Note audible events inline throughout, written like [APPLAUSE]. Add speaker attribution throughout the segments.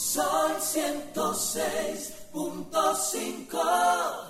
Speaker 1: Sol 106.5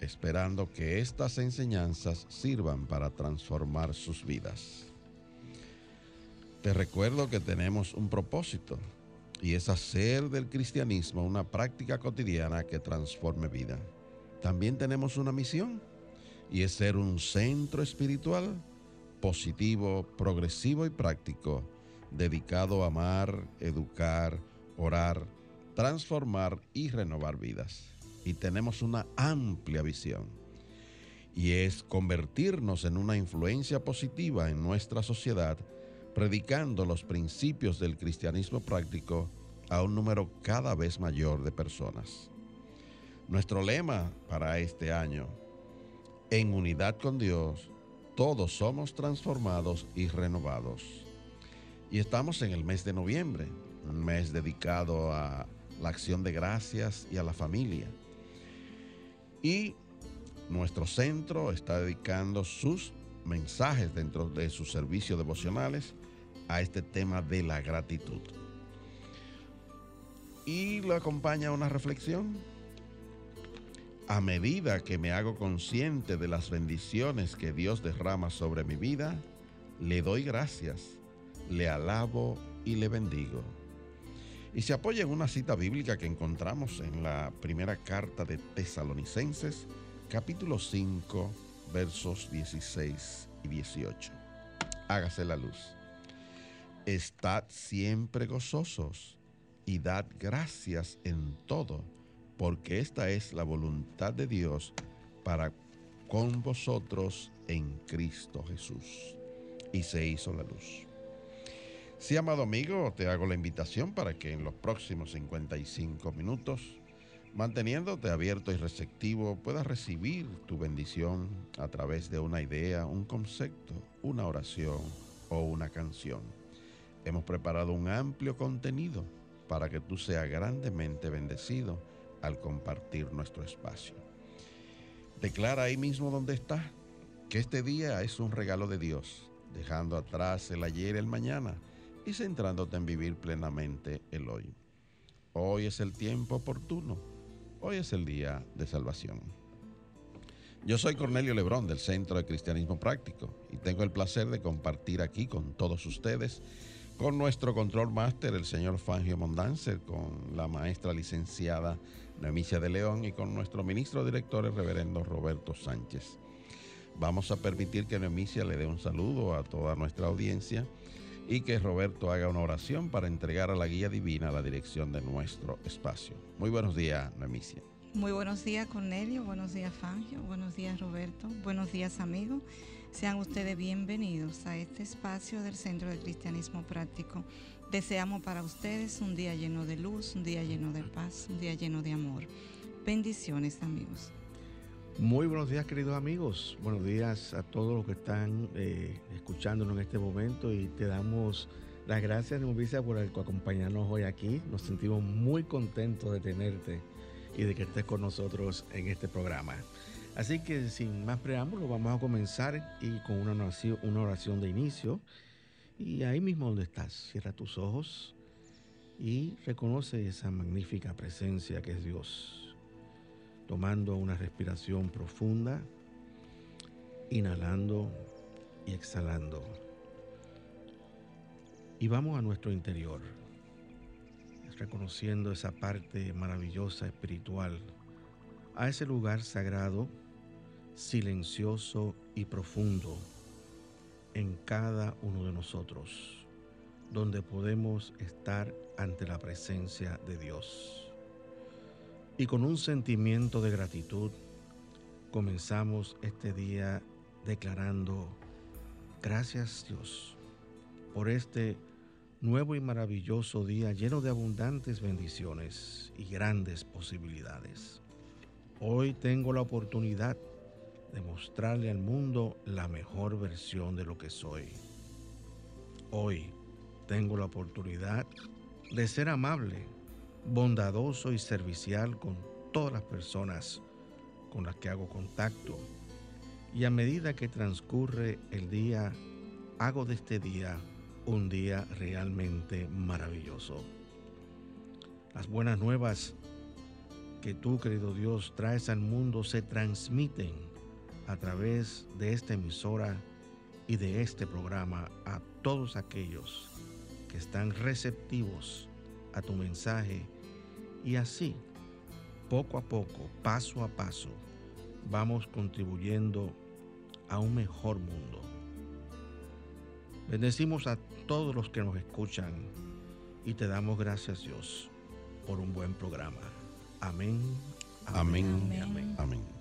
Speaker 2: esperando que estas enseñanzas sirvan para transformar sus vidas. Te recuerdo que tenemos un propósito y es hacer del cristianismo una práctica cotidiana que transforme vida. También tenemos una misión y es ser un centro espiritual positivo, progresivo y práctico, dedicado a amar, educar, orar, transformar y renovar vidas y tenemos una amplia visión. Y es convertirnos en una influencia positiva en nuestra sociedad, predicando los principios del cristianismo práctico a un número cada vez mayor de personas. Nuestro lema para este año, en unidad con Dios, todos somos transformados y renovados. Y estamos en el mes de noviembre, un mes dedicado a la acción de gracias y a la familia. Y nuestro centro está dedicando sus mensajes dentro de sus servicios devocionales a este tema de la gratitud. Y lo acompaña una reflexión. A medida que me hago consciente de las bendiciones que Dios derrama sobre mi vida, le doy gracias, le alabo y le bendigo y se apoya en una cita bíblica que encontramos en la primera carta de Tesalonicenses, capítulo 5, versos 16 y 18. Hágase la luz. Estad siempre gozosos y dad gracias en todo, porque esta es la voluntad de Dios para con vosotros en Cristo Jesús. Y se hizo la luz. Sí, amado amigo, te hago la invitación para que en los próximos 55 minutos, manteniéndote abierto y receptivo, puedas recibir tu bendición a través de una idea, un concepto, una oración o una canción. Hemos preparado un amplio contenido para que tú seas grandemente bendecido al compartir nuestro espacio. Declara ahí mismo donde estás que este día es un regalo de Dios, dejando atrás el ayer y el mañana y centrándote en vivir plenamente el hoy. Hoy es el tiempo oportuno. Hoy es el día de salvación. Yo soy Cornelio Lebrón del Centro de Cristianismo Práctico y tengo el placer de compartir aquí con todos ustedes, con nuestro control máster, el señor Fangio Mondanzer, con la maestra licenciada Noemicia de León y con nuestro ministro director, el reverendo Roberto Sánchez. Vamos a permitir que Noemicia le dé un saludo a toda nuestra audiencia y que Roberto haga una oración para entregar a la guía divina la dirección de nuestro espacio. Muy buenos días, Nemicia.
Speaker 3: Muy buenos días, Cornelio. Buenos días, Fangio. Buenos días, Roberto. Buenos días, amigos. Sean ustedes bienvenidos a este espacio del Centro de Cristianismo Práctico. Deseamos para ustedes un día lleno de luz, un día lleno de paz, un día lleno de amor. Bendiciones, amigos.
Speaker 4: Muy buenos días queridos amigos, buenos días a todos los que están eh, escuchándonos en este momento y te damos las gracias Nubicia por acompañarnos hoy aquí. Nos sentimos muy contentos de tenerte y de que estés con nosotros en este programa. Así que sin más preámbulos vamos a comenzar y con una oración, una oración de inicio. Y ahí mismo donde estás, cierra tus ojos y reconoce esa magnífica presencia que es Dios. Tomando una respiración profunda, inhalando y exhalando. Y vamos a nuestro interior, reconociendo esa parte maravillosa espiritual, a ese lugar sagrado silencioso y profundo en cada uno de nosotros, donde podemos estar ante la presencia de Dios. Y con un sentimiento de gratitud, comenzamos este día declarando, gracias Dios, por este nuevo y maravilloso día lleno de abundantes bendiciones y grandes posibilidades. Hoy tengo la oportunidad demostrarle al mundo la mejor versión de lo que soy. Hoy tengo la oportunidad de ser amable, bondadoso y servicial con todas las personas con las que hago contacto. Y a medida que transcurre el día, hago de este día un día realmente maravilloso. Las buenas nuevas que tú, querido Dios, traes al mundo se transmiten a través de esta emisora y de este programa a todos aquellos que están receptivos a tu mensaje y así, poco a poco, paso a paso, vamos contribuyendo a un mejor mundo. Bendecimos a todos los que nos escuchan y te damos gracias Dios por un buen programa. Amén.
Speaker 2: Amén. Amén. amén. amén.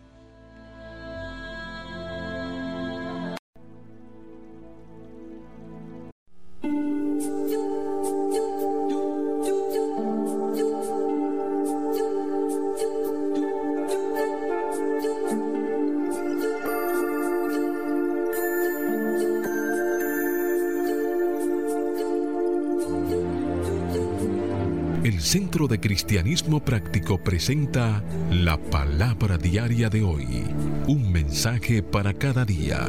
Speaker 5: Centro de Cristianismo Práctico presenta la palabra diaria de hoy. Un mensaje para cada día.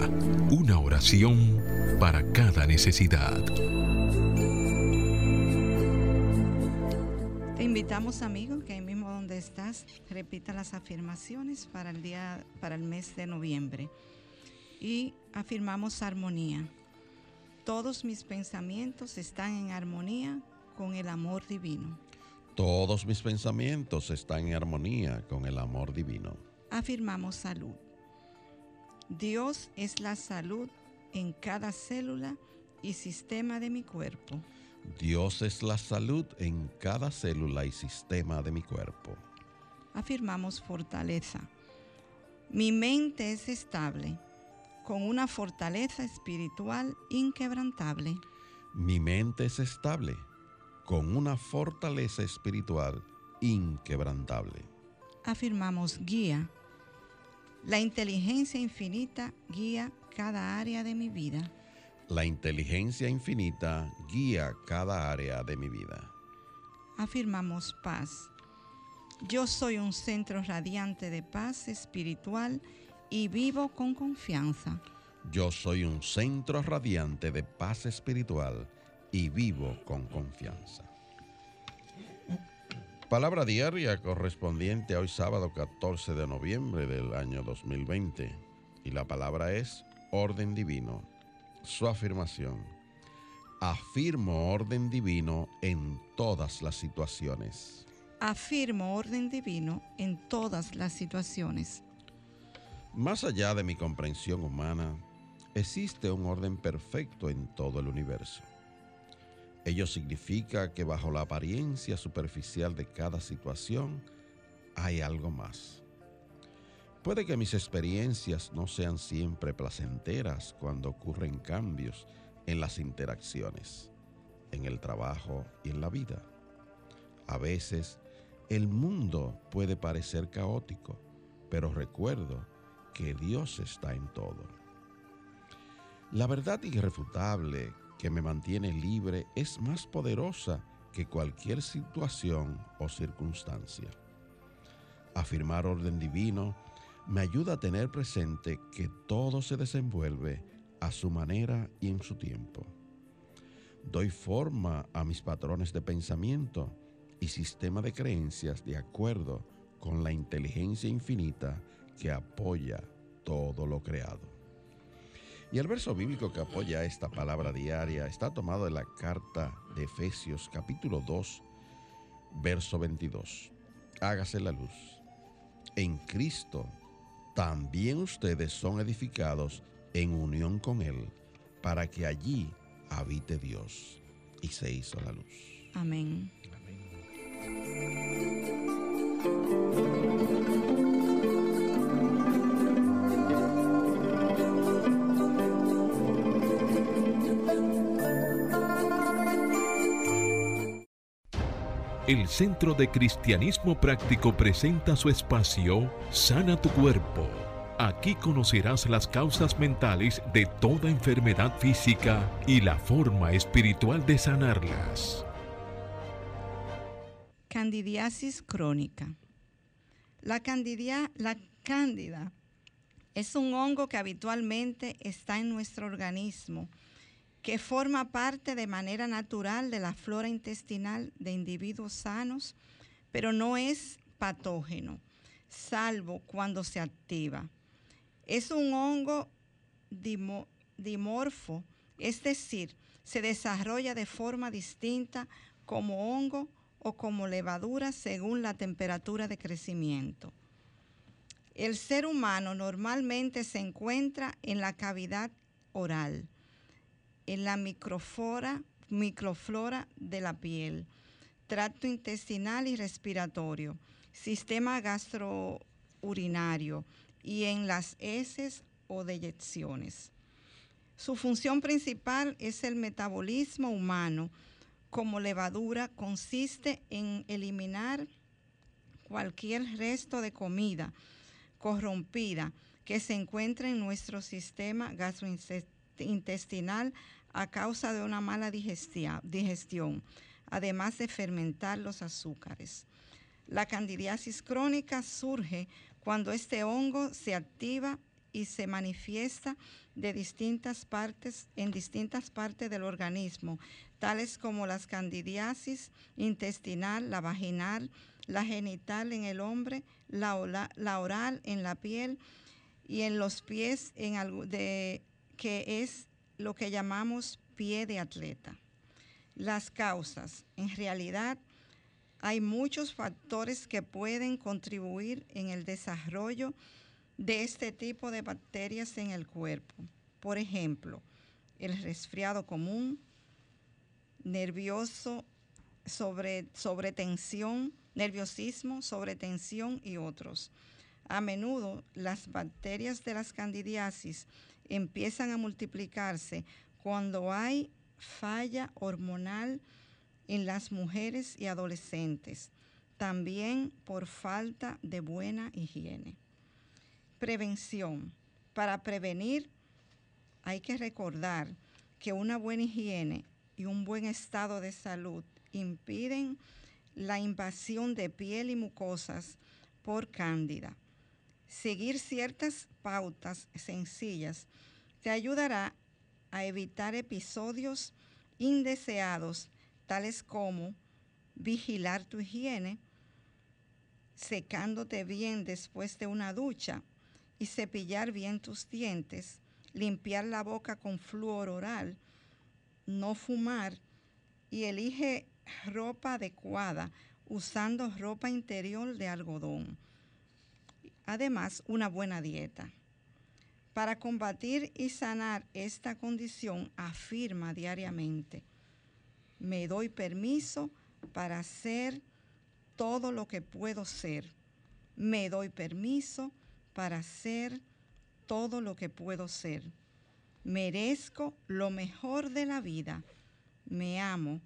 Speaker 5: Una oración para cada necesidad.
Speaker 3: Te invitamos, amigo, que ahí mismo donde estás, repita las afirmaciones para el día, para el mes de noviembre. Y afirmamos armonía. Todos mis pensamientos están en armonía con el amor divino.
Speaker 2: Todos mis pensamientos están en armonía con el amor divino.
Speaker 3: Afirmamos salud. Dios es la salud en cada célula y sistema de mi cuerpo.
Speaker 2: Dios es la salud en cada célula y sistema de mi cuerpo.
Speaker 3: Afirmamos fortaleza. Mi mente es estable, con una fortaleza espiritual inquebrantable.
Speaker 2: Mi mente es estable con una fortaleza espiritual inquebrantable.
Speaker 3: Afirmamos guía. La inteligencia infinita guía cada área de mi vida.
Speaker 2: La inteligencia infinita guía cada área de mi vida.
Speaker 3: Afirmamos paz. Yo soy un centro radiante de paz espiritual y vivo con confianza.
Speaker 2: Yo soy un centro radiante de paz espiritual y vivo con confianza. Palabra diaria correspondiente a hoy sábado 14 de noviembre del año 2020 y la palabra es orden divino. Su afirmación. Afirmo orden divino en todas las situaciones.
Speaker 3: Afirmo orden divino en todas las situaciones.
Speaker 2: Más allá de mi comprensión humana, existe un orden perfecto en todo el universo. Ello significa que bajo la apariencia superficial de cada situación hay algo más. Puede que mis experiencias no sean siempre placenteras cuando ocurren cambios en las interacciones, en el trabajo y en la vida. A veces el mundo puede parecer caótico, pero recuerdo que Dios está en todo. La verdad irrefutable que me mantiene libre es más poderosa que cualquier situación o circunstancia. Afirmar orden divino me ayuda a tener presente que todo se desenvuelve a su manera y en su tiempo. Doy forma a mis patrones de pensamiento y sistema de creencias de acuerdo con la inteligencia infinita que apoya todo lo creado. Y el verso bíblico que apoya esta palabra diaria está tomado de la carta de Efesios capítulo 2, verso 22. Hágase la luz. En Cristo también ustedes son edificados en unión con Él, para que allí habite Dios. Y se hizo la luz.
Speaker 3: Amén.
Speaker 5: El Centro de Cristianismo Práctico presenta su espacio Sana tu Cuerpo. Aquí conocerás las causas mentales de toda enfermedad física y la forma espiritual de sanarlas.
Speaker 3: Candidiasis crónica. La, candidia, la cándida es un hongo que habitualmente está en nuestro organismo que forma parte de manera natural de la flora intestinal de individuos sanos, pero no es patógeno, salvo cuando se activa. Es un hongo dimorfo, es decir, se desarrolla de forma distinta como hongo o como levadura según la temperatura de crecimiento. El ser humano normalmente se encuentra en la cavidad oral en la microflora, microflora de la piel, tracto intestinal y respiratorio, sistema gastrourinario y en las heces o deyecciones. Su función principal es el metabolismo humano. Como levadura consiste en eliminar cualquier resto de comida corrompida que se encuentre en nuestro sistema gastrointestinal a causa de una mala digestión, además de fermentar los azúcares. La candidiasis crónica surge cuando este hongo se activa y se manifiesta de distintas partes en distintas partes del organismo, tales como las candidiasis intestinal, la vaginal, la genital en el hombre, la, oral en la piel y en los pies en de, que es lo que llamamos pie de atleta. Las causas. En realidad, hay muchos factores que pueden contribuir en el desarrollo de este tipo de bacterias en el cuerpo. Por ejemplo, el resfriado común, nervioso, sobre, sobretensión, nerviosismo, sobretensión y otros. A menudo las bacterias de las candidiasis empiezan a multiplicarse cuando hay falla hormonal en las mujeres y adolescentes, también por falta de buena higiene. Prevención. Para prevenir hay que recordar que una buena higiene y un buen estado de salud impiden la invasión de piel y mucosas por cándida seguir ciertas pautas sencillas te ayudará a evitar episodios indeseados, tales como vigilar tu higiene, secándote bien después de una ducha y cepillar bien tus dientes, limpiar la boca con flúor oral, no fumar y elige ropa adecuada usando ropa interior de algodón Además, una buena dieta. Para combatir y sanar esta condición, afirma diariamente, me doy permiso para hacer todo lo que puedo ser. Me doy permiso para hacer todo lo que puedo ser. Merezco lo mejor de la vida. Me amo.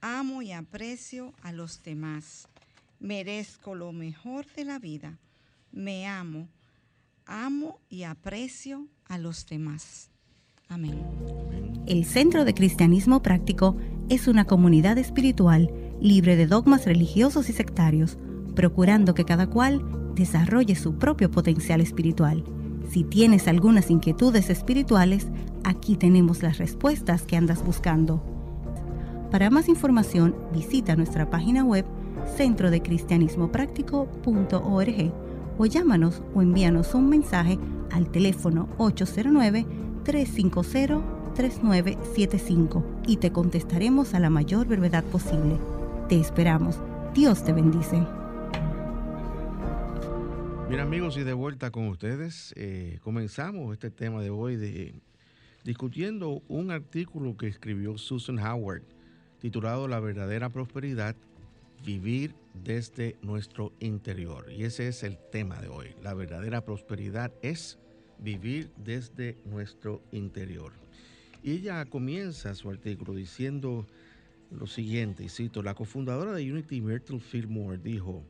Speaker 3: Amo y aprecio a los demás. Merezco lo mejor de la vida me amo, amo y aprecio a los demás. Amén.
Speaker 6: El Centro de Cristianismo Práctico es una comunidad espiritual libre de dogmas religiosos y sectarios, procurando que cada cual desarrolle su propio potencial espiritual. Si tienes algunas inquietudes espirituales, aquí tenemos las respuestas que andas buscando. Para más información, visita nuestra página web centrodecristianismopráctico.org o llámanos o envíanos un mensaje al teléfono 809-350-3975 y te contestaremos a la mayor brevedad posible. Te esperamos. Dios te bendice.
Speaker 4: Bien amigos y de vuelta con ustedes, eh, comenzamos este tema de hoy de, discutiendo un artículo que escribió Susan Howard titulado La verdadera prosperidad, vivir desde nuestro interior. Y ese es el tema de hoy. La verdadera prosperidad es vivir desde nuestro interior. Y ella comienza su artículo diciendo lo siguiente, y cito, la cofundadora de Unity, Myrtle Fillmore, dijo,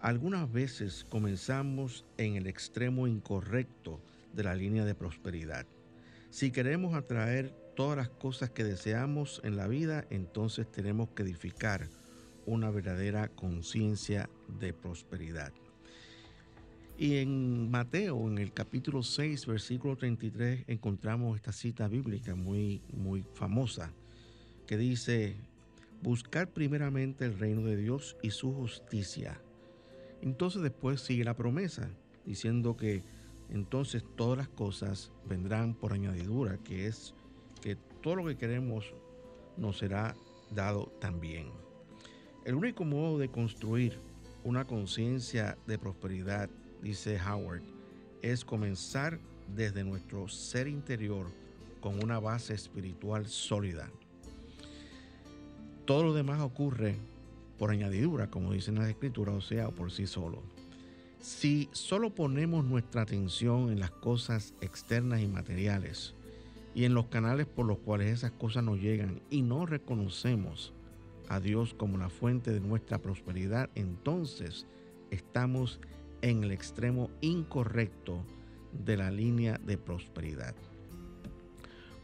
Speaker 4: algunas veces comenzamos en el extremo incorrecto de la línea de prosperidad. Si queremos atraer todas las cosas que deseamos en la vida, entonces tenemos que edificar una verdadera conciencia de prosperidad. Y en Mateo, en el capítulo 6, versículo 33, encontramos esta cita bíblica muy, muy famosa que dice, buscar primeramente el reino de Dios y su justicia entonces después sigue la promesa, diciendo que entonces todas las cosas vendrán por añadidura, que es que todo lo que queremos nos será dado también. El único modo de construir una conciencia de prosperidad, dice Howard, es comenzar desde nuestro ser interior con una base espiritual sólida. Todo lo demás ocurre por añadidura, como dicen las escrituras, o sea, por sí solo. Si solo ponemos nuestra atención en las cosas externas y materiales y en los canales por los cuales esas cosas nos llegan y no reconocemos a Dios como la fuente de nuestra prosperidad, entonces estamos en el extremo incorrecto de la línea de prosperidad.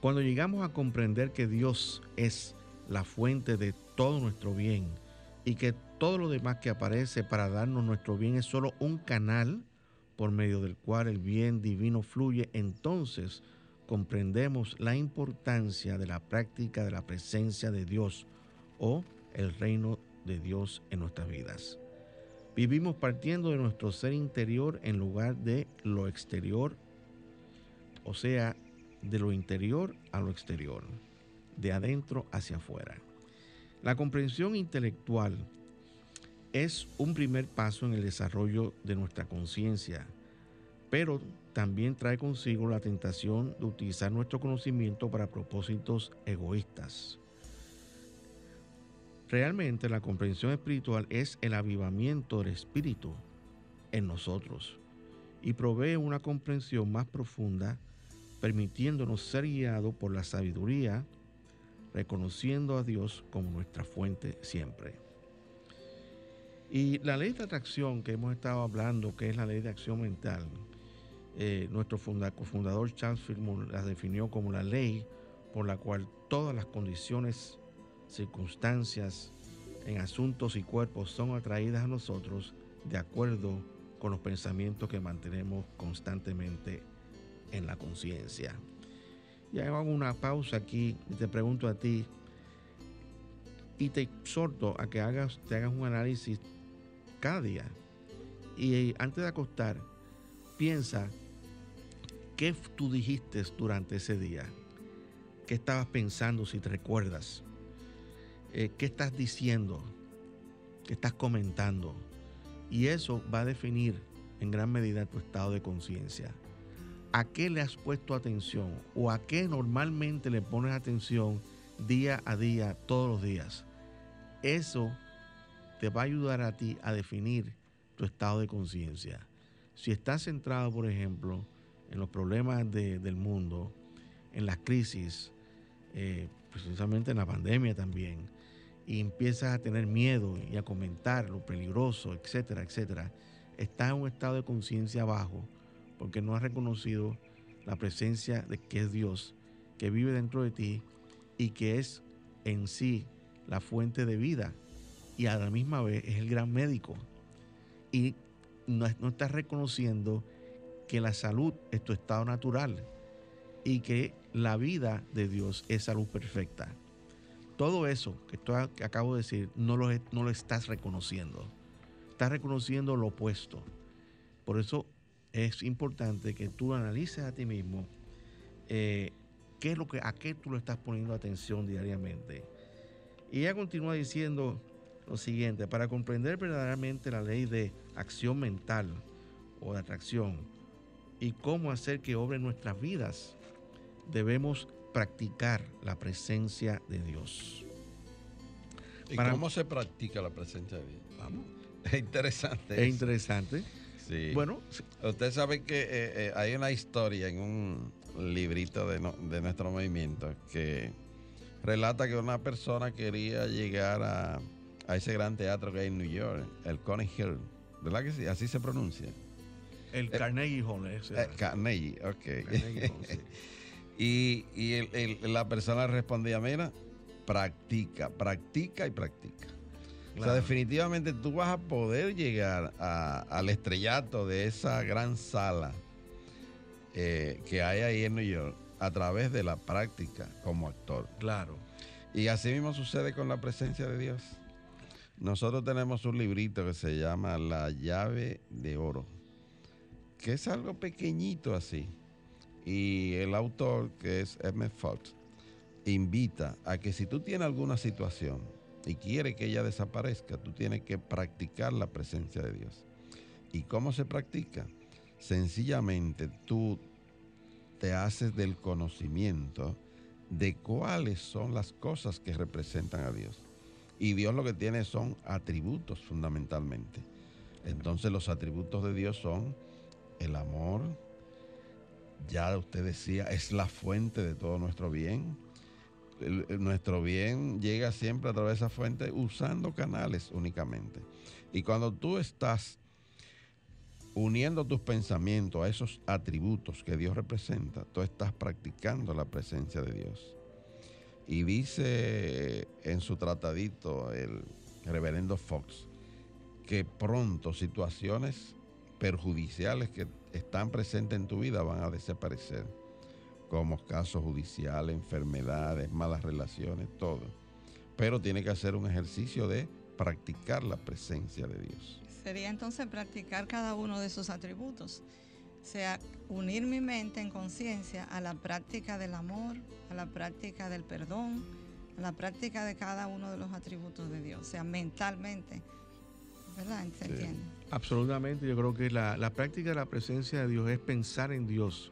Speaker 4: Cuando llegamos a comprender que Dios es la fuente de todo nuestro bien, y que todo lo demás que aparece para darnos nuestro bien es solo un canal por medio del cual el bien divino fluye, entonces comprendemos la importancia de la práctica de la presencia de Dios o el reino de Dios en nuestras vidas. Vivimos partiendo de nuestro ser interior en lugar de lo exterior, o sea, de lo interior a lo exterior, de adentro hacia afuera. La comprensión intelectual es un primer paso en el desarrollo de nuestra conciencia, pero también trae consigo la tentación de utilizar nuestro conocimiento para propósitos egoístas. Realmente la comprensión espiritual es el avivamiento del espíritu en nosotros y provee una comprensión más profunda, permitiéndonos ser guiados por la sabiduría, reconociendo a Dios como nuestra fuente siempre. Y la ley de atracción que hemos estado hablando, que es la ley de acción mental, eh, nuestro cofundador Charles Fillmore la definió como la ley por la cual todas las condiciones, circunstancias en asuntos y cuerpos son atraídas a nosotros de acuerdo con los pensamientos que mantenemos constantemente en la conciencia. Y hago una pausa aquí y te pregunto a ti y te exhorto a que hagas, te hagas un análisis cada día. Y antes de acostar, piensa qué tú dijiste durante ese día. ¿Qué estabas pensando si te recuerdas? Eh, ¿Qué estás diciendo? ¿Qué estás comentando? Y eso va a definir en gran medida tu estado de conciencia a qué le has puesto atención o a qué normalmente le pones atención día a día, todos los días. Eso te va a ayudar a ti a definir tu estado de conciencia. Si estás centrado, por ejemplo, en los problemas del mundo, en las crisis, eh, precisamente en la pandemia también, y empiezas a tener miedo y a comentar lo peligroso, etcétera, etcétera, estás en un estado de conciencia bajo porque no has reconocido la presencia de que es Dios, que vive dentro de ti y que es en sí la fuente de vida y a la misma vez es el gran médico. Y no, no estás reconociendo que la salud es tu estado natural y que la vida de Dios es salud perfecta. Todo eso que, que acabo de decir no lo, estás reconociendo. Estás reconociendo lo opuesto. Por eso es importante que tú analices a ti mismo eh, qué es lo que, a qué tú le estás poniendo atención diariamente. Y ella continúa diciendo lo siguiente, para comprender verdaderamente la ley de acción mental o de atracción y cómo hacer que obre nuestras vidas, debemos practicar la presencia de Dios.
Speaker 2: ¿Y cómo se practica la presencia de Dios? Vamos. [LAUGHS] Es interesante.
Speaker 4: Es interesante.
Speaker 2: Sí. Bueno, usted sabe que eh, eh, hay una historia en un librito de, de, nuestro movimiento que relata que una persona quería llegar a, a, ese gran teatro que hay en New York, el Coney Hill. ¿Verdad que sí? Así se pronuncia.
Speaker 4: El eh, Carnegie Hall.
Speaker 2: Ese. Carnegie, ok. Carnegie Hall, sí. [LAUGHS] Y, la persona respondía, mira, practica, practica y practica. O sea, definitivamente tú vas a poder llegar al estrellato de esa gran sala eh, que hay ahí en New York a través de la práctica como actor.
Speaker 4: Claro.
Speaker 2: Y así mismo sucede con la presencia de Dios. Nosotros tenemos un librito que se llama La llave de oro, que es algo pequeñito así y el autor, que es M. Fox, invita a que si tú tienes alguna situación y quieres que ella desaparezca, tú tienes que practicar la presencia de Dios. ¿Y cómo se practica? Sencillamente tú te haces del conocimiento de cuáles son las cosas que representan a Dios. Y Dios lo que tiene son atributos fundamentalmente. Entonces los atributos de Dios son el amor, ya usted decía, es la fuente de todo nuestro bien. nuestro bien llega siempre a través de esa fuente usando canales únicamente. Y cuando tú estás uniendo tus pensamientos a esos atributos que Dios representa, tú estás practicando la presencia de Dios. Y dice en su tratadito el reverendo Fox que pronto situaciones perjudiciales que están presentes en tu vida van a desaparecer, como casos judiciales, enfermedades, malas relaciones, todo. Pero tiene que hacer un ejercicio de practicar la presencia de Dios.
Speaker 3: Sería entonces practicar cada uno de esos atributos. O sea, unir mi mente en conciencia a la práctica del amor, a la práctica del perdón, a la práctica de cada uno de los atributos de Dios. O sea, mentalmente ¿verdad? ¿Se entiende?
Speaker 4: Absolutamente, yo creo que la, la, práctica de la presencia de Dios es pensar en Dios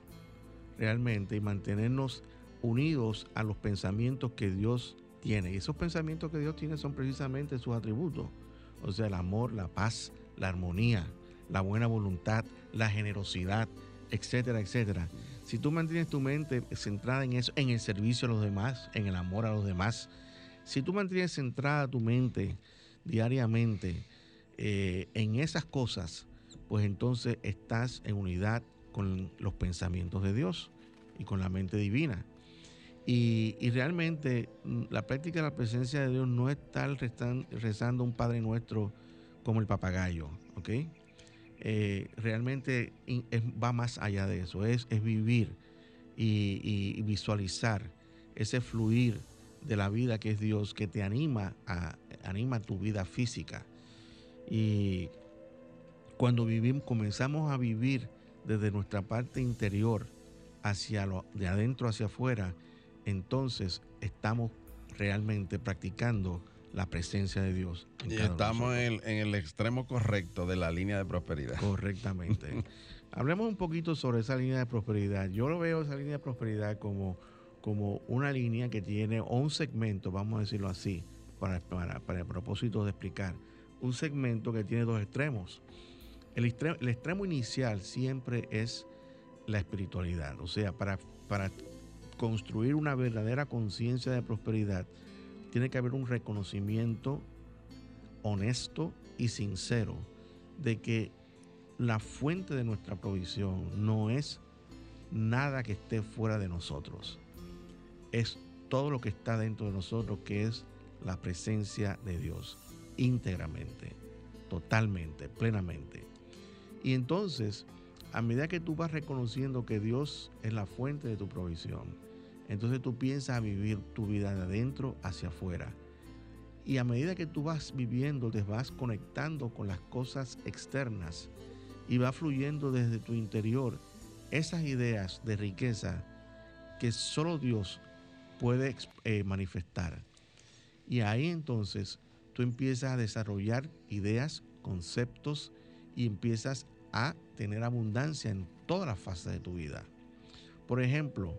Speaker 4: realmente y mantenernos unidos a los pensamientos que Dios tiene. Y esos pensamientos que Dios tiene son precisamente sus atributos, o sea, el amor, la paz, la armonía, la buena voluntad, la generosidad, etcétera, etcétera. Si tú mantienes tu mente centrada en eso, en el servicio a los demás, en el amor a los demás, si tú mantienes centrada tu mente diariamente eh, en esas cosas, pues entonces estás en unidad con los pensamientos de Dios y con la mente divina. Y, realmente mm, la práctica de la presencia de Dios no es estar rezando un Padre Nuestro como el papagayo, ¿ok? Eh, realmente va más allá de eso, es, es vivir y, visualizar ese fluir de la vida que es Dios, que te anima a, anima tu vida física, y cuando vivimos, comenzamos a vivir desde nuestra parte interior hacia lo de adentro hacia afuera, entonces estamos realmente practicando la presencia de Dios.
Speaker 2: y estamos en el, extremo correcto de la línea de prosperidad.
Speaker 4: Correctamente. [LAUGHS] Hablemos un poquito sobre esa línea de prosperidad. Yo lo veo esa línea de prosperidad como, como una línea que tiene, o un segmento, vamos a decirlo así, para, para, para el propósito de explicar un segmento que tiene dos extremos. El extremo, inicial siempre es la espiritualidad, o sea, para, para construir una verdadera conciencia de prosperidad, tiene que haber un reconocimiento honesto y sincero de que la fuente de nuestra provisión no es nada que esté fuera de nosotros. Es todo lo que está dentro de nosotros, que es la presencia de Dios íntegramente, totalmente, plenamente. Y entonces, a medida que tú vas reconociendo que Dios es la fuente de tu provisión, entonces tú piensas a vivir tu vida de adentro hacia afuera. Y a medida que tú vas viviendo, te vas conectando con las cosas externas y va fluyendo desde tu interior esas ideas de riqueza que solo Dios puede eh, manifestar. Y ahí entonces tú empiezas a desarrollar ideas, conceptos y empiezas a tener abundancia en todas las fases de tu vida. Por ejemplo,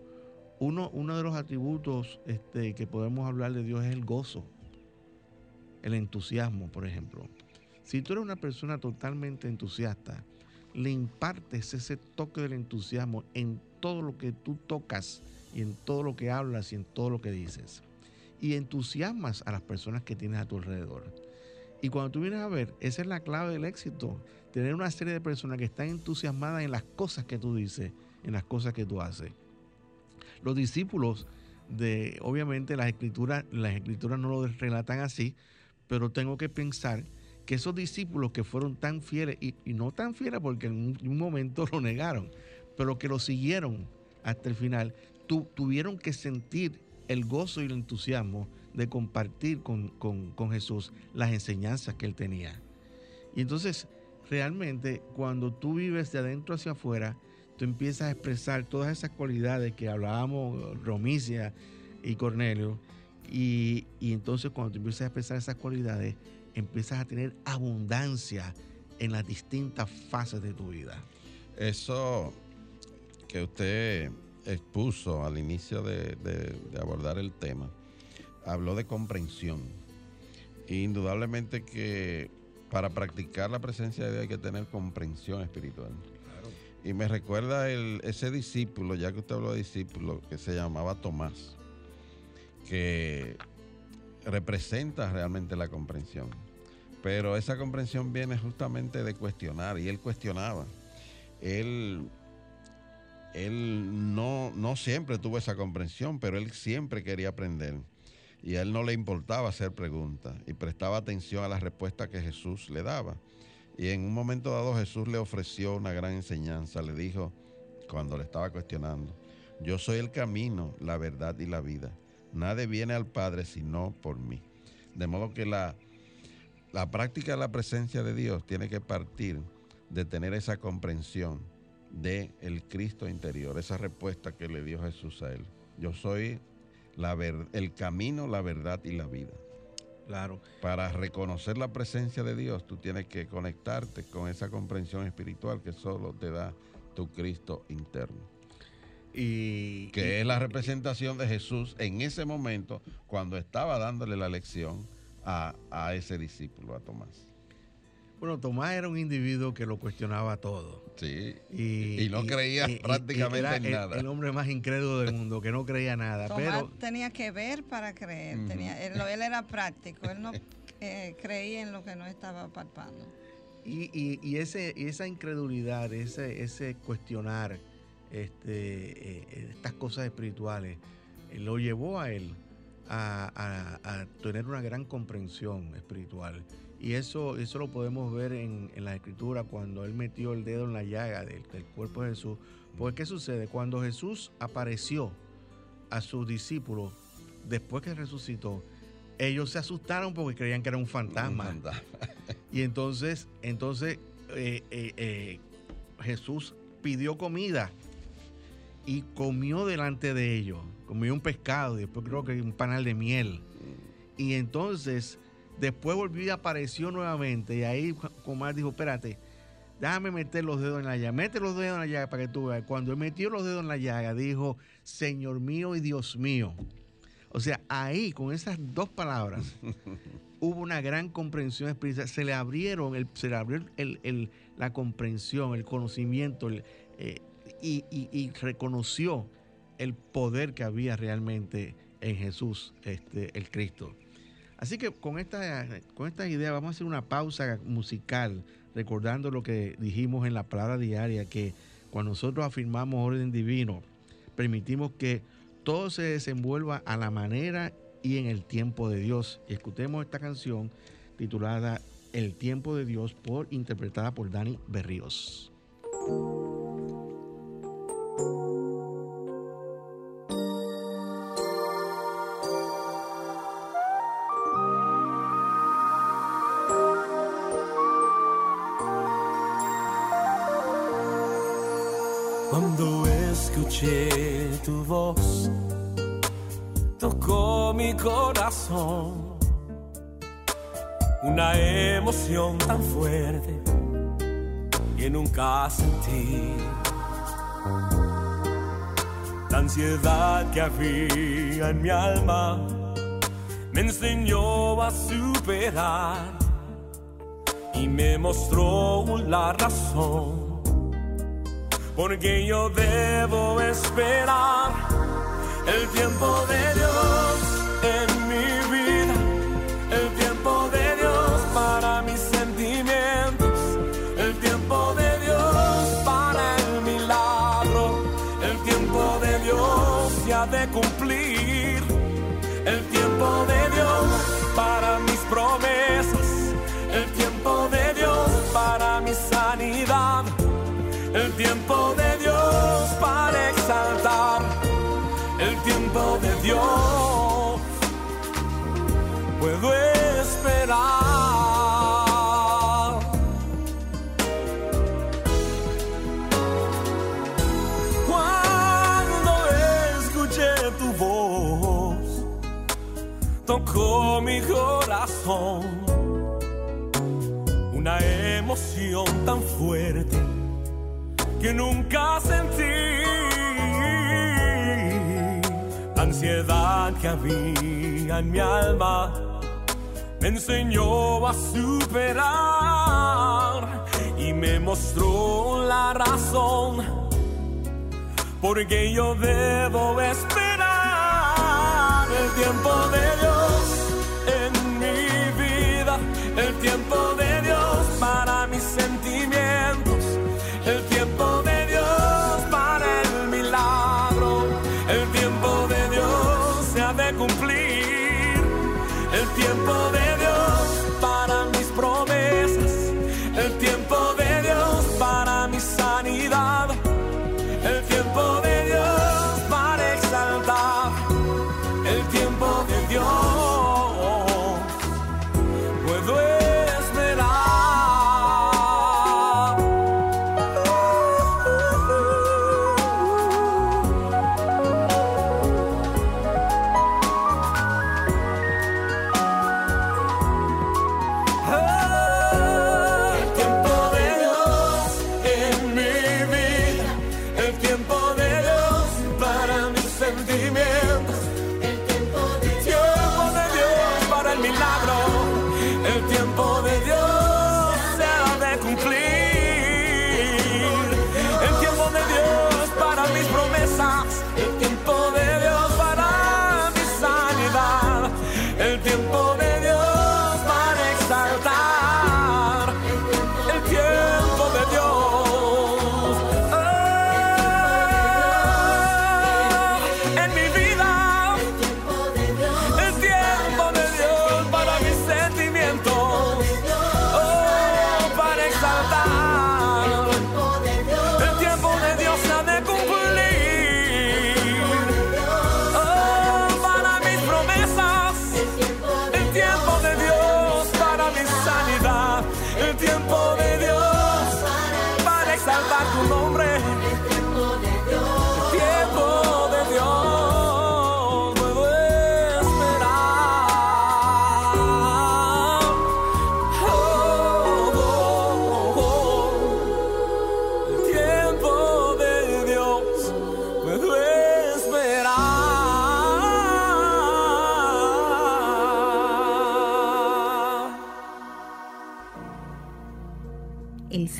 Speaker 4: uno, de los atributos este, que podemos hablar de Dios es el gozo, el entusiasmo, por ejemplo. Si tú eres una persona totalmente entusiasta, le impartes ese toque del entusiasmo en todo lo que tú tocas y en todo lo que hablas y en todo lo que dices. Y entusiasmas a las personas que tienes a tu alrededor. Y cuando tú vienes a ver, esa es la clave del éxito. Tener una serie de personas que están entusiasmadas en las cosas que tú dices, en las cosas que tú haces. Los discípulos de, obviamente las escrituras, las escrituras no lo relatan así, pero tengo que pensar que esos discípulos que fueron tan fieles, y, no tan fieles porque en un, momento [LAUGHS] lo negaron, pero que lo siguieron hasta el final, tuvieron que sentir el gozo y el entusiasmo de compartir con, con, Jesús las enseñanzas que él tenía. Y entonces, realmente, cuando tú vives de adentro hacia afuera, tú empiezas a expresar todas esas cualidades que hablábamos Romicia y Cornelio, y, y entonces cuando tú empiezas a expresar esas cualidades, empiezas a tener abundancia en las distintas fases de tu vida.
Speaker 2: Eso que usted expuso al inicio de, abordar el tema, habló de comprensión. indudablemente que para practicar la presencia de Dios hay que tener comprensión espiritual. Y me recuerda ese discípulo, ya que usted habló de discípulo, que se llamaba Tomás, que representa realmente la comprensión. Pero esa comprensión viene justamente de cuestionar, y él cuestionaba. Él él no, no siempre tuvo esa comprensión, pero él siempre quería aprender. Y a él no le importaba hacer preguntas y prestaba atención a las respuestas que Jesús le daba. Y en un momento dado Jesús le ofreció una gran enseñanza. Le dijo, cuando le estaba cuestionando, yo soy el camino, la verdad y la vida. Nadie viene al Padre sino por mí. De modo que la, la práctica de la presencia de Dios tiene que partir de tener esa comprensión de el Cristo interior, esa respuesta que le dio Jesús a él. Yo soy la el camino, la verdad y la vida.
Speaker 4: Claro.
Speaker 2: Para reconocer la presencia de Dios, tú tienes que conectarte con esa comprensión espiritual que solo te da tu Cristo interno.
Speaker 4: Y,
Speaker 2: que es la representación de Jesús en ese momento cuando estaba dándole la lección a, a ese discípulo, a Tomás.
Speaker 4: Bueno, Tomás era un individuo que lo cuestionaba todo.
Speaker 2: Sí. Y, no creía prácticamente en nada.
Speaker 4: El hombre más incrédulo del mundo, que no creía nada.
Speaker 3: Tomás tenía que ver para creer. tenía, él, era [LAUGHS] práctico. Él no eh, creía en lo que no estaba palpando.
Speaker 4: Y, ese, esa incredulidad, ese, ese cuestionar este, eh, estas cosas espirituales, eh, lo llevó a él a tener una gran comprensión espiritual y eso, eso lo podemos ver en, la escritura cuando él metió el dedo en la llaga del, cuerpo de Jesús. Porque ¿qué sucede? Cuando Jesús apareció a sus discípulos después que resucitó, ellos se asustaron porque creían que era un fantasma. y entonces, entonces eh, eh, eh, Jesús pidió comida y comió delante de ellos. Comió un pescado y después creo que un panal de miel. Y entonces Después volvió y apareció nuevamente. Y ahí Comar dijo, espérate, déjame meter los dedos en la llaga. Mete los dedos en la llaga para que tú veas. Cuando él metió los dedos en la llaga, dijo, Señor mío y Dios mío. O sea, ahí, con esas dos palabras, [LAUGHS] hubo una gran comprensión espiritual. Se le abrieron, el, se le abrió la comprensión, el conocimiento, eh, y, y, reconoció el poder que había realmente en Jesús, este, el Cristo. Así que con esta, con esta idea vamos a hacer una pausa musical, recordando lo que dijimos en la palabra diaria, que cuando nosotros afirmamos orden divino, permitimos que todo se desenvuelva a la manera y en el tiempo de Dios. Y escuchemos esta canción titulada El tiempo de Dios, por interpretada por Dani Berríos.
Speaker 1: Una emoción tan fuerte que nunca sentí. La ansiedad que había en mi alma me enseñó a superar y me mostró la razón porque yo debo esperar el tiempo de Dios tocó mi corazón una emoción tan fuerte que nunca sentí. La ansiedad que había en mi alma me enseñó a superar y me mostró la razón porque yo debo esperar el tiempo de Dios tiempo de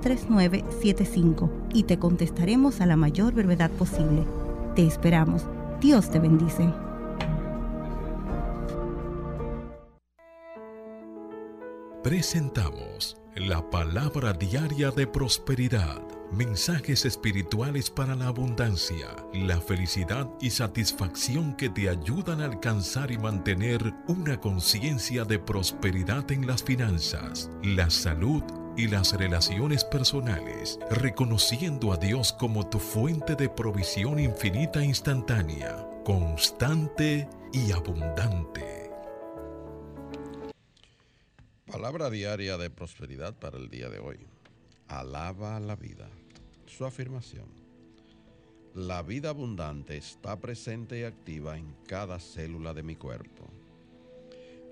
Speaker 6: 350-3975 y te contestaremos a la mayor brevedad posible. Te esperamos. Dios te bendice.
Speaker 5: Presentamos la palabra diaria de prosperidad Mensajes espirituales para la abundancia, la felicidad y satisfacción que te ayudan a alcanzar y mantener una conciencia de prosperidad en las finanzas, la salud y las relaciones personales, reconociendo a Dios como tu fuente de provisión infinita e instantánea, constante y abundante.
Speaker 2: Palabra diaria de prosperidad para el día de hoy alaba la vida. Su afirmación. La vida abundante está presente y activa en cada célula de mi cuerpo.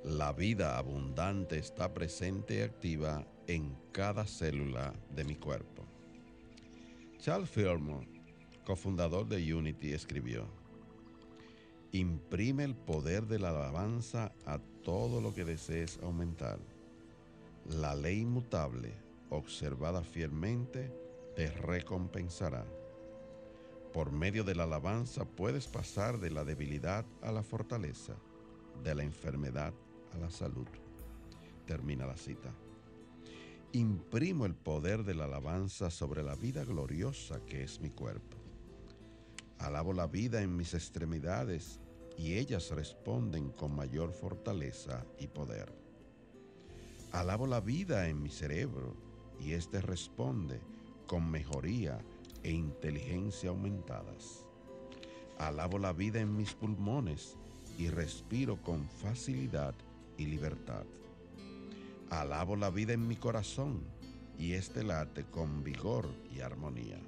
Speaker 2: La vida abundante está presente y activa en cada célula de mi cuerpo. Charles Fillmore, cofundador de Unity, escribió, Imprime el poder de la alabanza a todo lo que desees aumentar. La ley inmutable observada fielmente, te recompensará. Por medio de la alabanza puedes pasar de la debilidad a la fortaleza, de la enfermedad a la salud. Termina la cita. Imprimo el poder de la alabanza sobre la vida gloriosa que es mi cuerpo. Alabo la vida en mis extremidades y ellas responden con mayor fortaleza y poder. Alabo la vida en mi cerebro y éste responde con mejoría e inteligencia aumentadas. Alabo la vida en mis pulmones y respiro con facilidad y libertad. Alabo la vida en mi corazón y este late con vigor y armonía.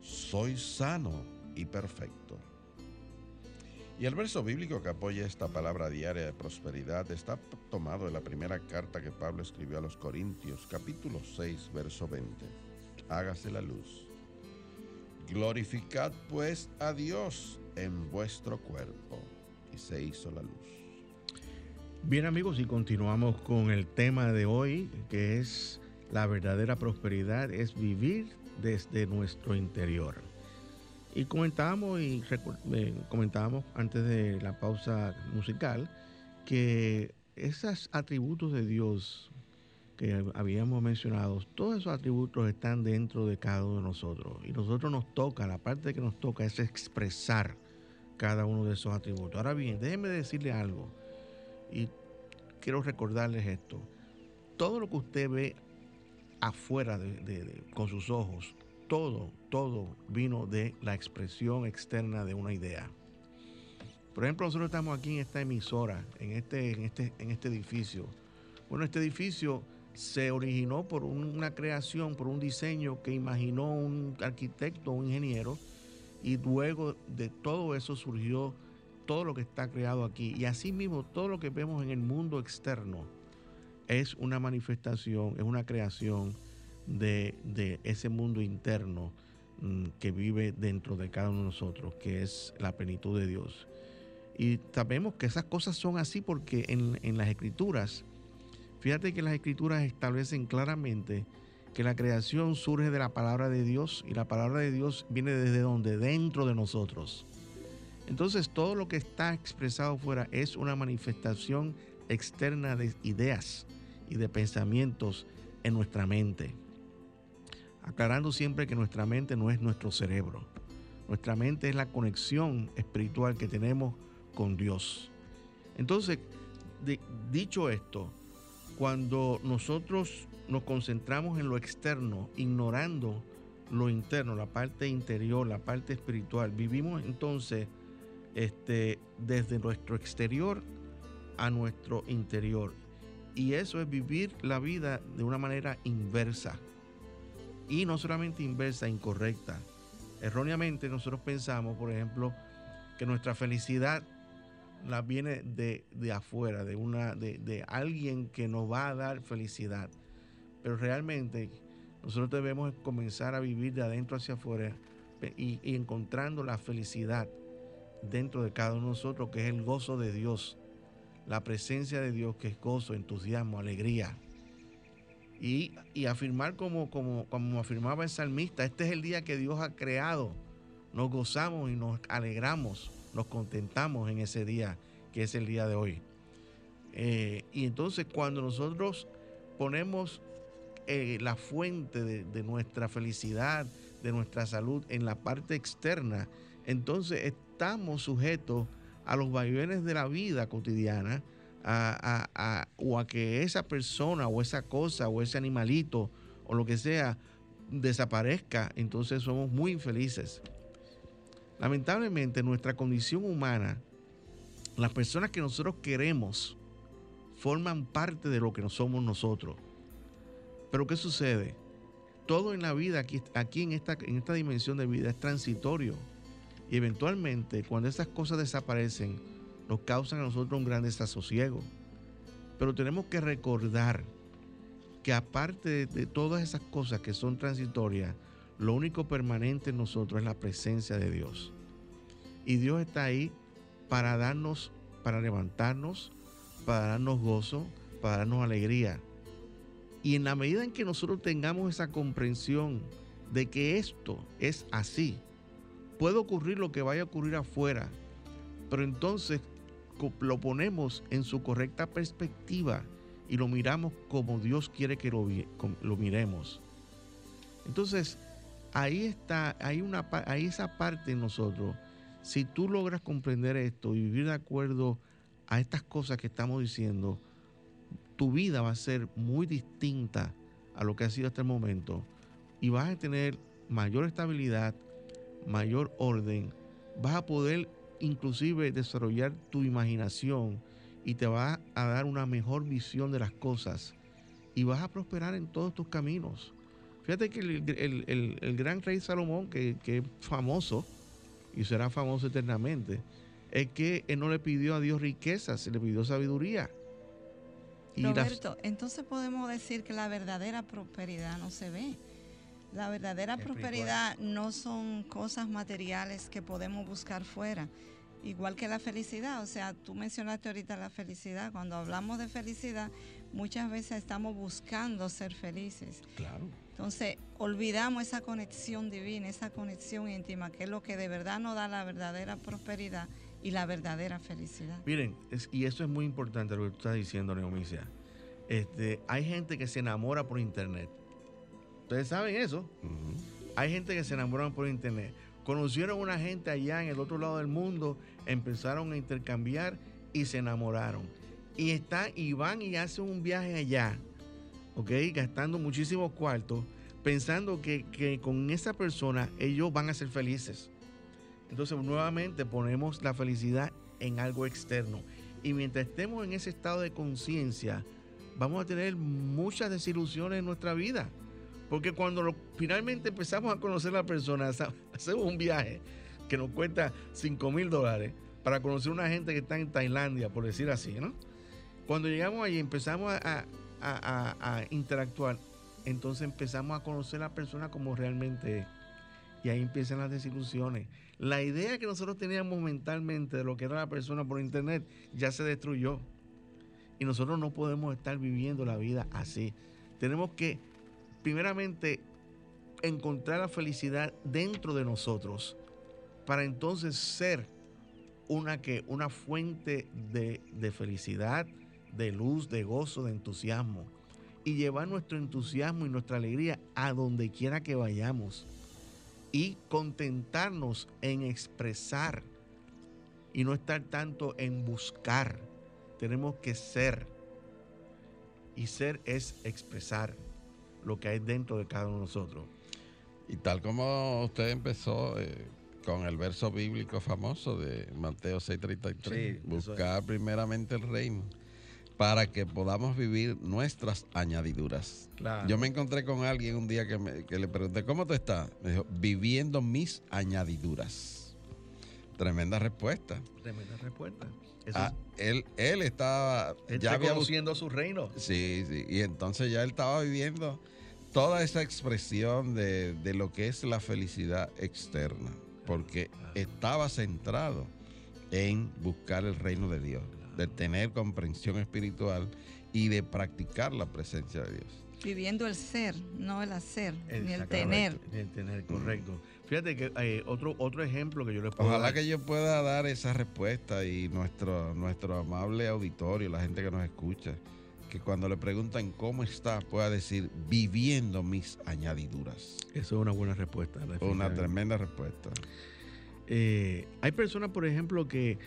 Speaker 2: Soy sano y perfecto. Y el verso bíblico que apoya esta palabra diaria de prosperidad está tomado de la primera carta que Pablo escribió a los Corintios, capítulo 6, verso 20. Hágase la luz. Glorificad pues a Dios en vuestro cuerpo. Y se hizo la luz.
Speaker 4: Bien amigos, y continuamos con el tema de hoy, que es la verdadera prosperidad, es vivir desde nuestro interior. Y comentábamos y eh, comentábamos antes de la pausa musical que esos atributos de Dios que habíamos mencionado, todos esos atributos están dentro de cada uno de nosotros. Y nosotros nos toca, la parte que nos toca es expresar cada uno de esos atributos. Ahora bien, déjenme decirle algo. Y quiero recordarles esto. Todo lo que usted ve afuera con sus ojos, todo, todo vino de la expresión externa de una idea. Por ejemplo, nosotros estamos aquí en esta emisora, en este, en este, en este edificio. Bueno, este edificio se originó por una creación, por un diseño que imaginó un arquitecto, un ingeniero, y luego de todo eso surgió todo lo que está creado aquí. Y asimismo, todo lo que vemos en el mundo externo es una manifestación, es una creación de, ese mundo interno mm, que vive dentro de cada uno de nosotros, que es la plenitud de Dios. Y sabemos que esas cosas son así porque en, en las escrituras, fíjate que las escrituras establecen claramente que la creación surge de la palabra de Dios y la palabra de Dios viene desde donde, dentro de nosotros. Entonces todo lo que está expresado fuera es una manifestación externa de ideas y de pensamientos en nuestra mente aclarando siempre que nuestra mente no es nuestro cerebro. Nuestra mente es la conexión espiritual que tenemos con Dios. Entonces, dicho esto, cuando nosotros nos concentramos en lo externo, ignorando lo interno, la parte interior, la parte espiritual, vivimos entonces este, desde nuestro exterior a nuestro interior. Y eso es vivir la vida de una manera inversa y no solamente inversa, incorrecta. Erróneamente nosotros pensamos, por ejemplo, que nuestra felicidad la viene de, afuera, de, una, de, alguien que nos va a dar felicidad. Pero realmente nosotros debemos comenzar a vivir de adentro hacia afuera y encontrando la felicidad dentro de cada uno de nosotros, que es el gozo de Dios, la presencia de Dios, que es gozo, entusiasmo, alegría. y, y afirmar como, como, como afirmaba el salmista, este es el día que Dios ha creado. Nos gozamos y nos alegramos, nos contentamos en ese día, que es el día de hoy. Eh, y entonces cuando nosotros ponemos eh, la fuente de, de nuestra felicidad, de nuestra salud en la parte externa, entonces estamos sujetos a los vaivenes de la vida cotidiana, o a que esa persona o esa cosa o ese animalito o lo que sea desaparezca, entonces somos muy infelices. Lamentablemente nuestra condición humana, las personas que nosotros queremos, forman parte de lo que somos nosotros. Pero ¿qué sucede? Todo en la vida, aquí, aquí en, esta, en esta dimensión de vida, es transitorio. Y eventualmente, cuando esas cosas desaparecen, nos causan a nosotros un gran desasosiego. Pero tenemos que recordar que aparte de, de, todas esas cosas que son transitorias, lo único permanente en nosotros es la presencia de Dios. Y Dios está ahí para darnos, para levantarnos, para darnos gozo, para darnos alegría. Y en la medida en que nosotros tengamos esa comprensión de que esto es así, puede ocurrir lo que vaya a ocurrir afuera, pero entonces lo ponemos en su correcta perspectiva y lo miramos como Dios quiere que lo, lo miremos. Entonces, ahí está, hay, una, hay esa parte en nosotros. Si tú logras comprender esto y vivir de acuerdo a estas cosas que estamos diciendo, tu vida va a ser muy distinta a lo que ha sido hasta el momento y vas a tener mayor estabilidad, mayor orden, vas a poder inclusive desarrollar tu imaginación y te va a dar una mejor visión de las cosas y vas a prosperar en todos tus caminos. Fíjate que el, el, el, gran rey Salomón, que, que, es famoso y será famoso eternamente, es que él no le pidió a Dios riquezas, le pidió sabiduría.
Speaker 3: Roberto, entonces podemos decir que la verdadera prosperidad no se ve. La verdadera prosperidad no son cosas materiales que podemos buscar fuera, igual que la felicidad. O sea, tú mencionaste ahorita la felicidad. Cuando hablamos de felicidad, muchas veces estamos buscando ser felices.
Speaker 4: Claro.
Speaker 3: Entonces, olvidamos esa conexión divina, esa conexión íntima, que es lo que de verdad nos da la verdadera prosperidad y la verdadera felicidad.
Speaker 4: Miren, es, y eso es muy importante lo que tú estás diciendo, Neomicia. Este, hay gente que se enamora por internet. Ustedes saben eso. Uh -huh. Hay gente que se enamoran por internet. Conocieron una gente allá en el otro lado del mundo, empezaron a intercambiar y se enamoraron. Y están y van y hacen un viaje allá, ¿ok? Gastando muchísimos cuartos, pensando que, que con esa persona ellos van a ser felices. Entonces nuevamente ponemos la felicidad en algo externo. Y mientras estemos en ese estado de conciencia, vamos a tener muchas desilusiones en nuestra vida. Porque cuando finalmente empezamos a conocer a la persona, [LAUGHS] hacemos un viaje que nos cuesta 5 mil dólares para conocer a una gente que está en Tailandia, por decir así, ¿no? Cuando llegamos allí empezamos a, a interactuar, entonces empezamos a conocer a la persona como realmente es. Y ahí empiezan las desilusiones. La idea que nosotros teníamos mentalmente de lo que era la persona por internet ya se destruyó. Y nosotros no podemos estar viviendo la vida así. Tenemos que primeramente encontrar la felicidad dentro de nosotros para entonces ser una, que, una fuente de, de, felicidad, de luz, de gozo, de entusiasmo. Y llevar nuestro entusiasmo y nuestra alegría a donde quiera que vayamos. Y contentarnos en expresar y no estar tanto en buscar. Tenemos que ser. Y ser es expresar lo que hay dentro de cada uno de nosotros.
Speaker 2: Y tal como usted empezó eh, con el verso bíblico famoso de Mateo 6:33, sí, buscar primeramente el reino para que podamos vivir nuestras añadiduras.
Speaker 4: Claro.
Speaker 2: Yo me encontré con alguien un día que, me, que le pregunté, ¿cómo tú estás? Me dijo, viviendo mis añadiduras. Tremenda respuesta.
Speaker 4: Tremenda respuesta.
Speaker 2: Ah, él, él estaba
Speaker 4: él ya había conociendo su reino.
Speaker 2: Sí, sí. Y entonces ya él estaba viviendo toda esa expresión de, de lo que es la felicidad externa. Porque claro. estaba centrado en buscar el reino de Dios, claro. de tener comprensión espiritual y de practicar la presencia de Dios.
Speaker 3: Viviendo el ser, no el hacer, ni el tener.
Speaker 4: Ni el tener, correcto. Fíjate que eh, otro, otro ejemplo que yo les puedo
Speaker 2: Ojalá que yo pueda dar esa respuesta y nuestro, nuestro amable auditorio, la gente que nos escucha, que cuando le preguntan cómo está, pueda decir viviendo mis añadiduras.
Speaker 4: Eso es una buena respuesta.
Speaker 2: Una tremenda respuesta.
Speaker 4: Eh, hay personas, por ejemplo, que,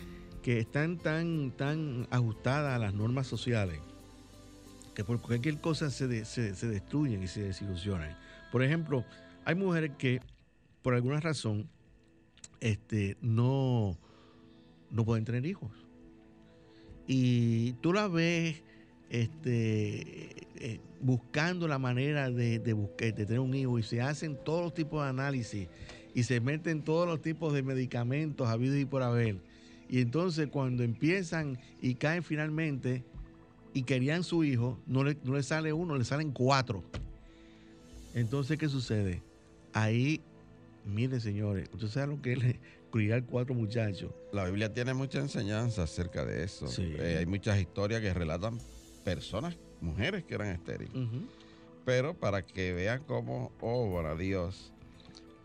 Speaker 4: están tan, tan ajustadas a las normas sociales que por cualquier cosa se, se, se destruyen y se desilusionan. Por ejemplo, hay mujeres que por alguna razón, este, no, no pueden tener hijos. Y tú la ves este, eh, buscando la manera de, de, tener un hijo y se hacen todos los tipos de análisis y se meten todos los tipos de medicamentos habidos y por haber. Y entonces cuando empiezan y caen finalmente y querían su hijo, no le, no le sale uno, le salen cuatro. Entonces, ¿qué sucede? Ahí Mire, señores, usted sabe lo que es criar cuatro muchachos.
Speaker 2: La Biblia tiene mucha enseñanza acerca de eso. Eh, hay muchas historias que relatan personas, mujeres que eran estériles. Pero para que vean cómo obra Dios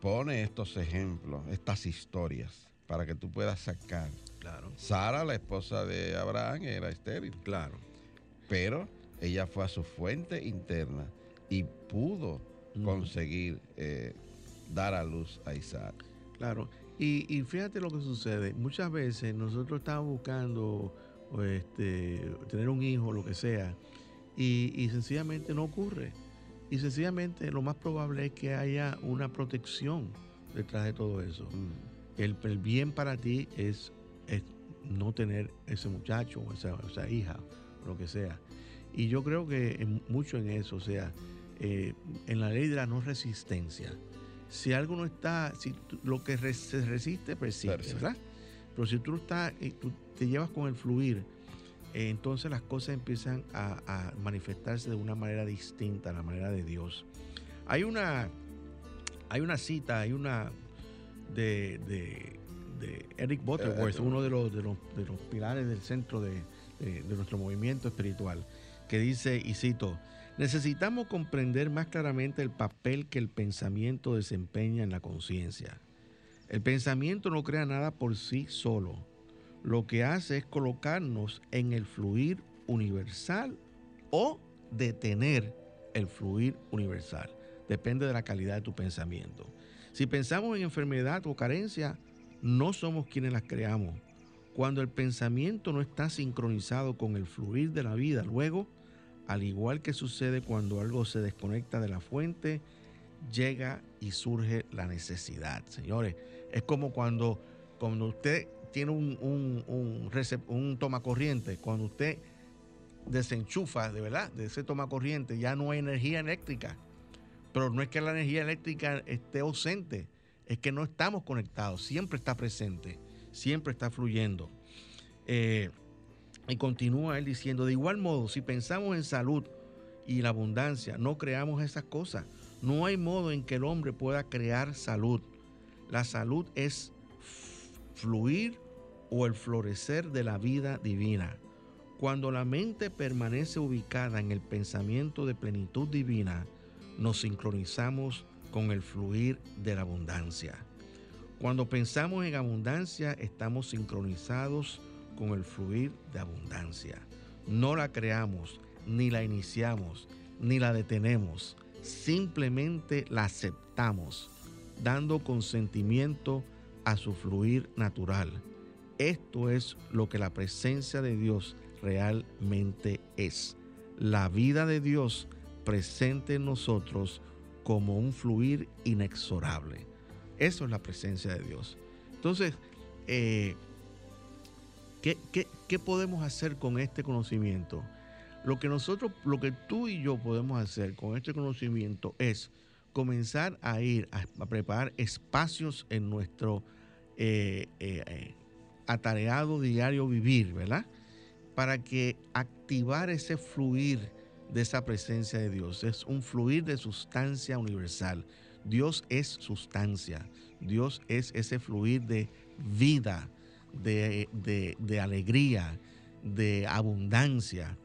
Speaker 2: pone estos ejemplos, estas historias, para que tú puedas sacar.
Speaker 4: Claro.
Speaker 2: Sara, la esposa de Abraham, era estéril.
Speaker 4: Claro.
Speaker 2: Pero ella fue a su fuente interna y pudo conseguir eh, dar a luz a Isaac.
Speaker 4: Claro, y, fíjate lo que sucede. Muchas veces nosotros estamos buscando este, tener un hijo, lo que sea, y, sencillamente no ocurre. Y sencillamente lo más probable es que haya una protección detrás de todo eso. Mm. El, bien para ti es, no tener ese muchacho o esa, esa hija, lo que sea. Y yo creo que mucho en eso, o sea, eh, en la ley de la no resistencia si algo no está, si lo que se resiste, persiste, ¿verdad? Pero si tú, estás, tú te llevas con el fluir, eh, entonces las cosas empiezan a, manifestarse de una manera distinta, la manera de Dios. Hay una, hay una cita, hay una de, de, Eric Butterworth, eh, eh, uno de los, de los, de, los, pilares del centro de, de nuestro movimiento espiritual, que dice, y cito, Necesitamos comprender más claramente el papel que el pensamiento desempeña en la conciencia. El pensamiento no crea nada por sí solo. Lo que hace es colocarnos en el fluir universal o detener el fluir universal. Depende de la calidad de tu pensamiento. Si pensamos en enfermedad o carencia, no somos quienes las creamos. Cuando el pensamiento no está sincronizado con el fluir de la vida, luego al igual que sucede cuando algo se desconecta de la fuente, llega y surge la necesidad. Señores, es como cuando, cuando usted tiene un, un, un, un toma corriente, cuando usted desenchufa de verdad de ese toma corriente, ya no hay energía eléctrica. Pero no es que la energía eléctrica esté ausente, es que no estamos conectados, siempre está presente, siempre está fluyendo. Eh, y continúa él diciendo, de igual modo, si pensamos en salud y la abundancia, no creamos esas cosas. No hay modo en que el hombre pueda crear salud. La salud es fluir o el florecer de la vida divina. Cuando la mente permanece ubicada en el pensamiento de plenitud divina, nos sincronizamos con el fluir de la abundancia. Cuando pensamos en abundancia, estamos sincronizados con el fluir de abundancia. No la creamos, ni la iniciamos, ni la detenemos. Simplemente la aceptamos, dando consentimiento a su fluir natural. Esto es lo que la presencia de Dios realmente es. La vida de Dios presente en nosotros como un fluir inexorable. Eso es la presencia de Dios. Entonces, eh, ¿Qué, podemos hacer con este conocimiento? Lo que nosotros, lo que tú y yo podemos hacer con este conocimiento es comenzar a ir a, preparar espacios en nuestro eh, eh, eh, atareado diario vivir, ¿verdad? Para que activar ese fluir de esa presencia de Dios. Es un fluir de sustancia universal. Dios es sustancia. Dios es ese fluir de vida de, alegría, de abundancia.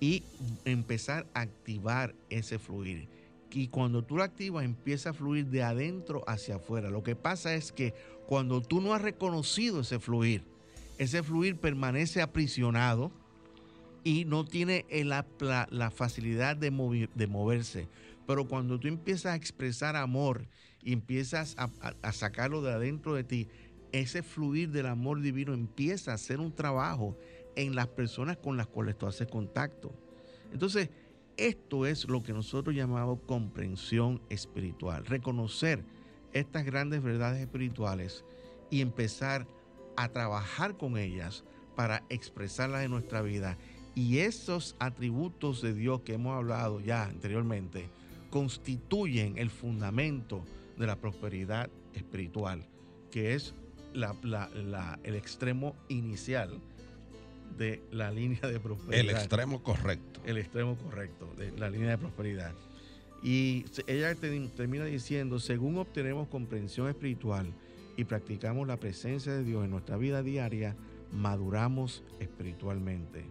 Speaker 4: y empezar a activar ese fluir. Y cuando tú lo activas, empieza a fluir de adentro hacia afuera. Lo que pasa es que cuando tú no has reconocido ese fluir, ese fluir permanece aprisionado y no tiene la, facilidad de, de, moverse. Pero cuando tú empiezas a expresar amor y empiezas a, a sacarlo de adentro de ti, ese fluir del amor divino empieza a hacer un trabajo en las personas con las cuales tú haces contacto. Entonces, esto es lo que nosotros llamamos comprensión espiritual, reconocer estas grandes verdades espirituales y empezar a trabajar con ellas para expresarlas en nuestra vida. Y esos atributos de Dios que hemos hablado ya anteriormente constituyen el fundamento de la prosperidad espiritual, que es el extremo inicial de la línea de prosperidad.
Speaker 2: El extremo correcto.
Speaker 4: El extremo correcto de la línea de prosperidad. Y ella termina diciendo, según obtenemos comprensión espiritual y practicamos la presencia de Dios en nuestra vida diaria, maduramos espiritualmente.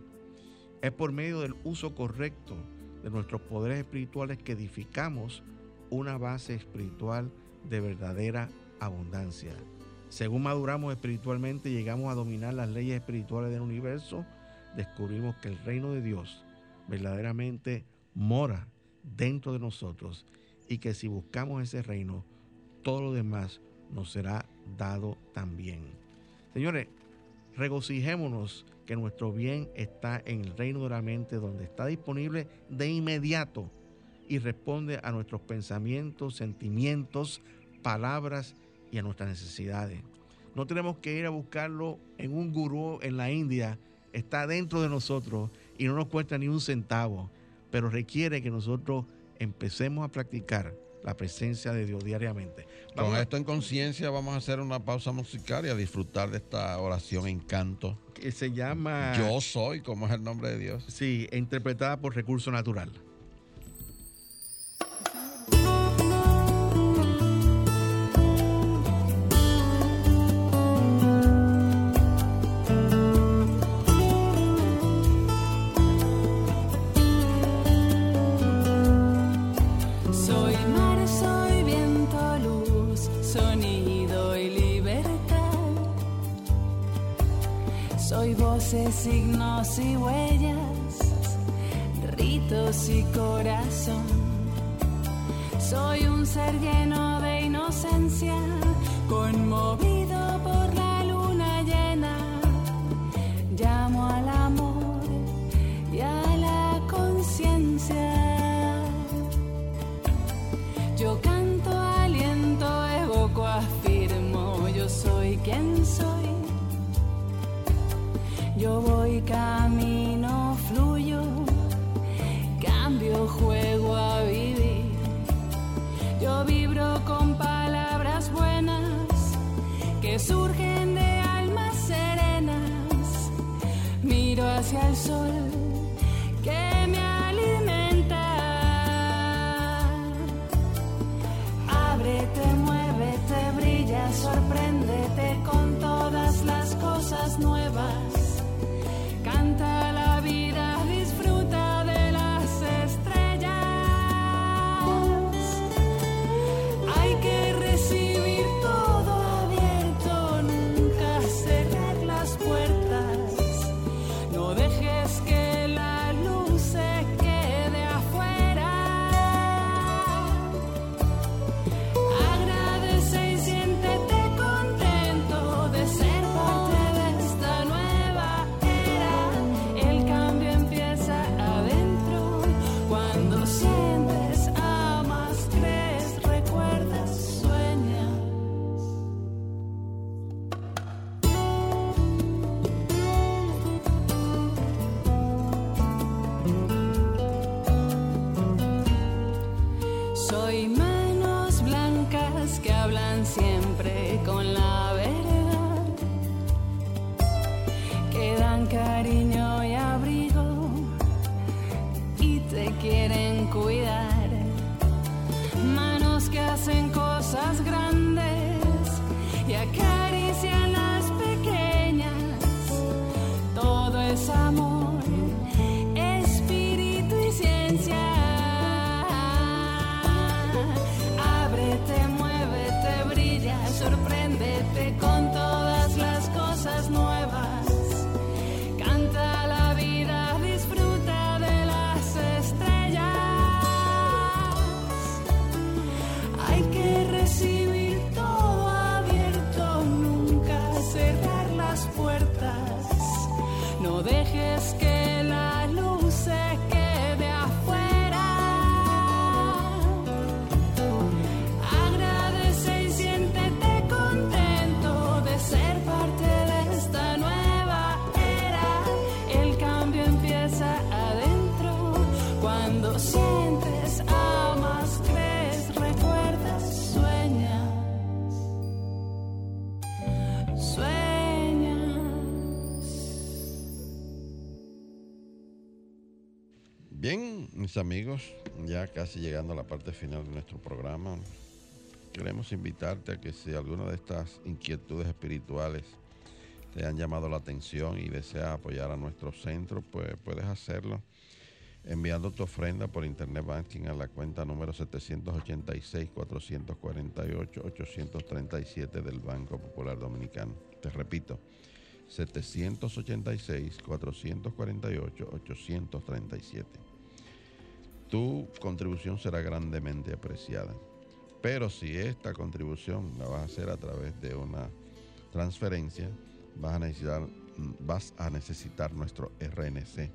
Speaker 4: Es por medio del uso correcto de nuestros poderes espirituales que edificamos una base espiritual de verdadera abundancia. Según maduramos espiritualmente y llegamos a dominar las leyes espirituales del universo, descubrimos que el reino de Dios verdaderamente mora dentro de nosotros y que si buscamos ese reino, todo lo demás nos será dado también. Señores, regocijémonos que nuestro bien está en el reino de la mente, donde está disponible de inmediato y responde a nuestros pensamientos, sentimientos, palabras y a nuestras necesidades. No tenemos que ir a buscarlo en un gurú en la India, está dentro de nosotros y no nos cuesta ni un centavo, pero requiere que nosotros empecemos a practicar la presencia de Dios diariamente.
Speaker 2: Con esto en conciencia vamos a hacer una pausa musical y a disfrutar de esta oración en canto.
Speaker 4: Que se llama...
Speaker 2: Yo soy, como es el nombre de Dios.
Speaker 4: Sí, interpretada por Recurso Natural.
Speaker 7: Signos y huellas, ritos y corazón. Soy un ser lleno de inocencia, conmovido Yo voy camino, fluyo, cambio, juego a vivir. Yo vibro con palabras buenas que surgen de almas serenas. Miro hacia el sol
Speaker 2: amigos, ya casi llegando a la parte final de nuestro programa, queremos invitarte a que si alguna de estas inquietudes espirituales te han llamado la atención y deseas apoyar a nuestro centro, pues puedes hacerlo enviando tu ofrenda por internet banking a la cuenta número 786-448-837 del Banco Popular Dominicano. Te repito, 786-448-837 tu contribución será grandemente apreciada. Pero si esta contribución la vas a hacer a través de una transferencia, vas a necesitar, vas a necesitar nuestro RNC,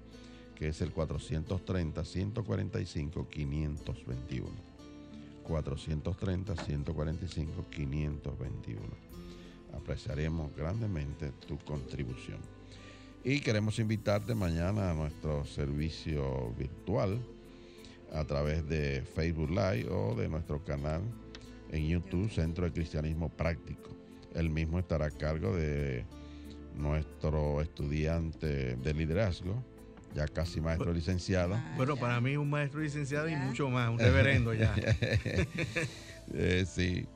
Speaker 2: que es el 430-145-521. 430-145-521. Apreciaremos grandemente tu contribución. Y queremos invitarte mañana a nuestro servicio virtual a través de Facebook Live o de nuestro canal en YouTube, Centro de Cristianismo Práctico. El mismo estará a cargo de nuestro estudiante de liderazgo, ya casi maestro licenciado.
Speaker 4: Bueno, para mí un maestro licenciado y mucho más, un reverendo ya. [LAUGHS]
Speaker 2: Eh, sí,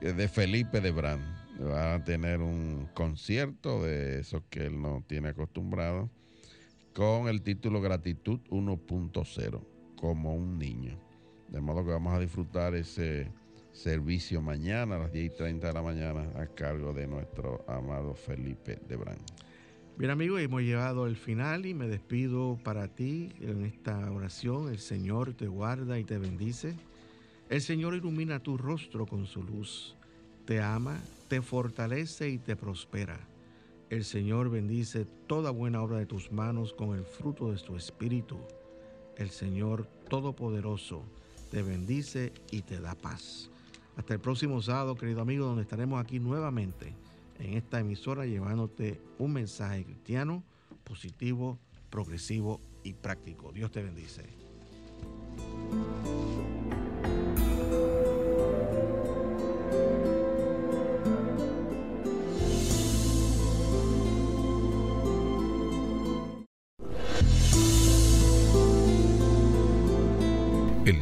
Speaker 2: de Felipe de Brand. Va a tener un concierto de eso que él no tiene acostumbrado con el título Gratitud 1.0 como un niño. De modo que vamos a disfrutar ese servicio mañana a las 10 y 30 de la mañana a cargo de nuestro amado Felipe de Brand.
Speaker 4: Bien amigos, hemos llegado al final y me despido para ti en esta oración. El Señor te guarda y te bendice. El Señor ilumina tu rostro con su luz. Te ama, te fortalece y te prospera. El Señor bendice toda buena obra de tus manos con el fruto de su espíritu el Señor Todopoderoso te bendice y te da paz. Hasta el próximo sábado, querido amigo, donde estaremos aquí nuevamente en esta emisora llevándote un mensaje cristiano, positivo, progresivo y práctico. Dios te bendice.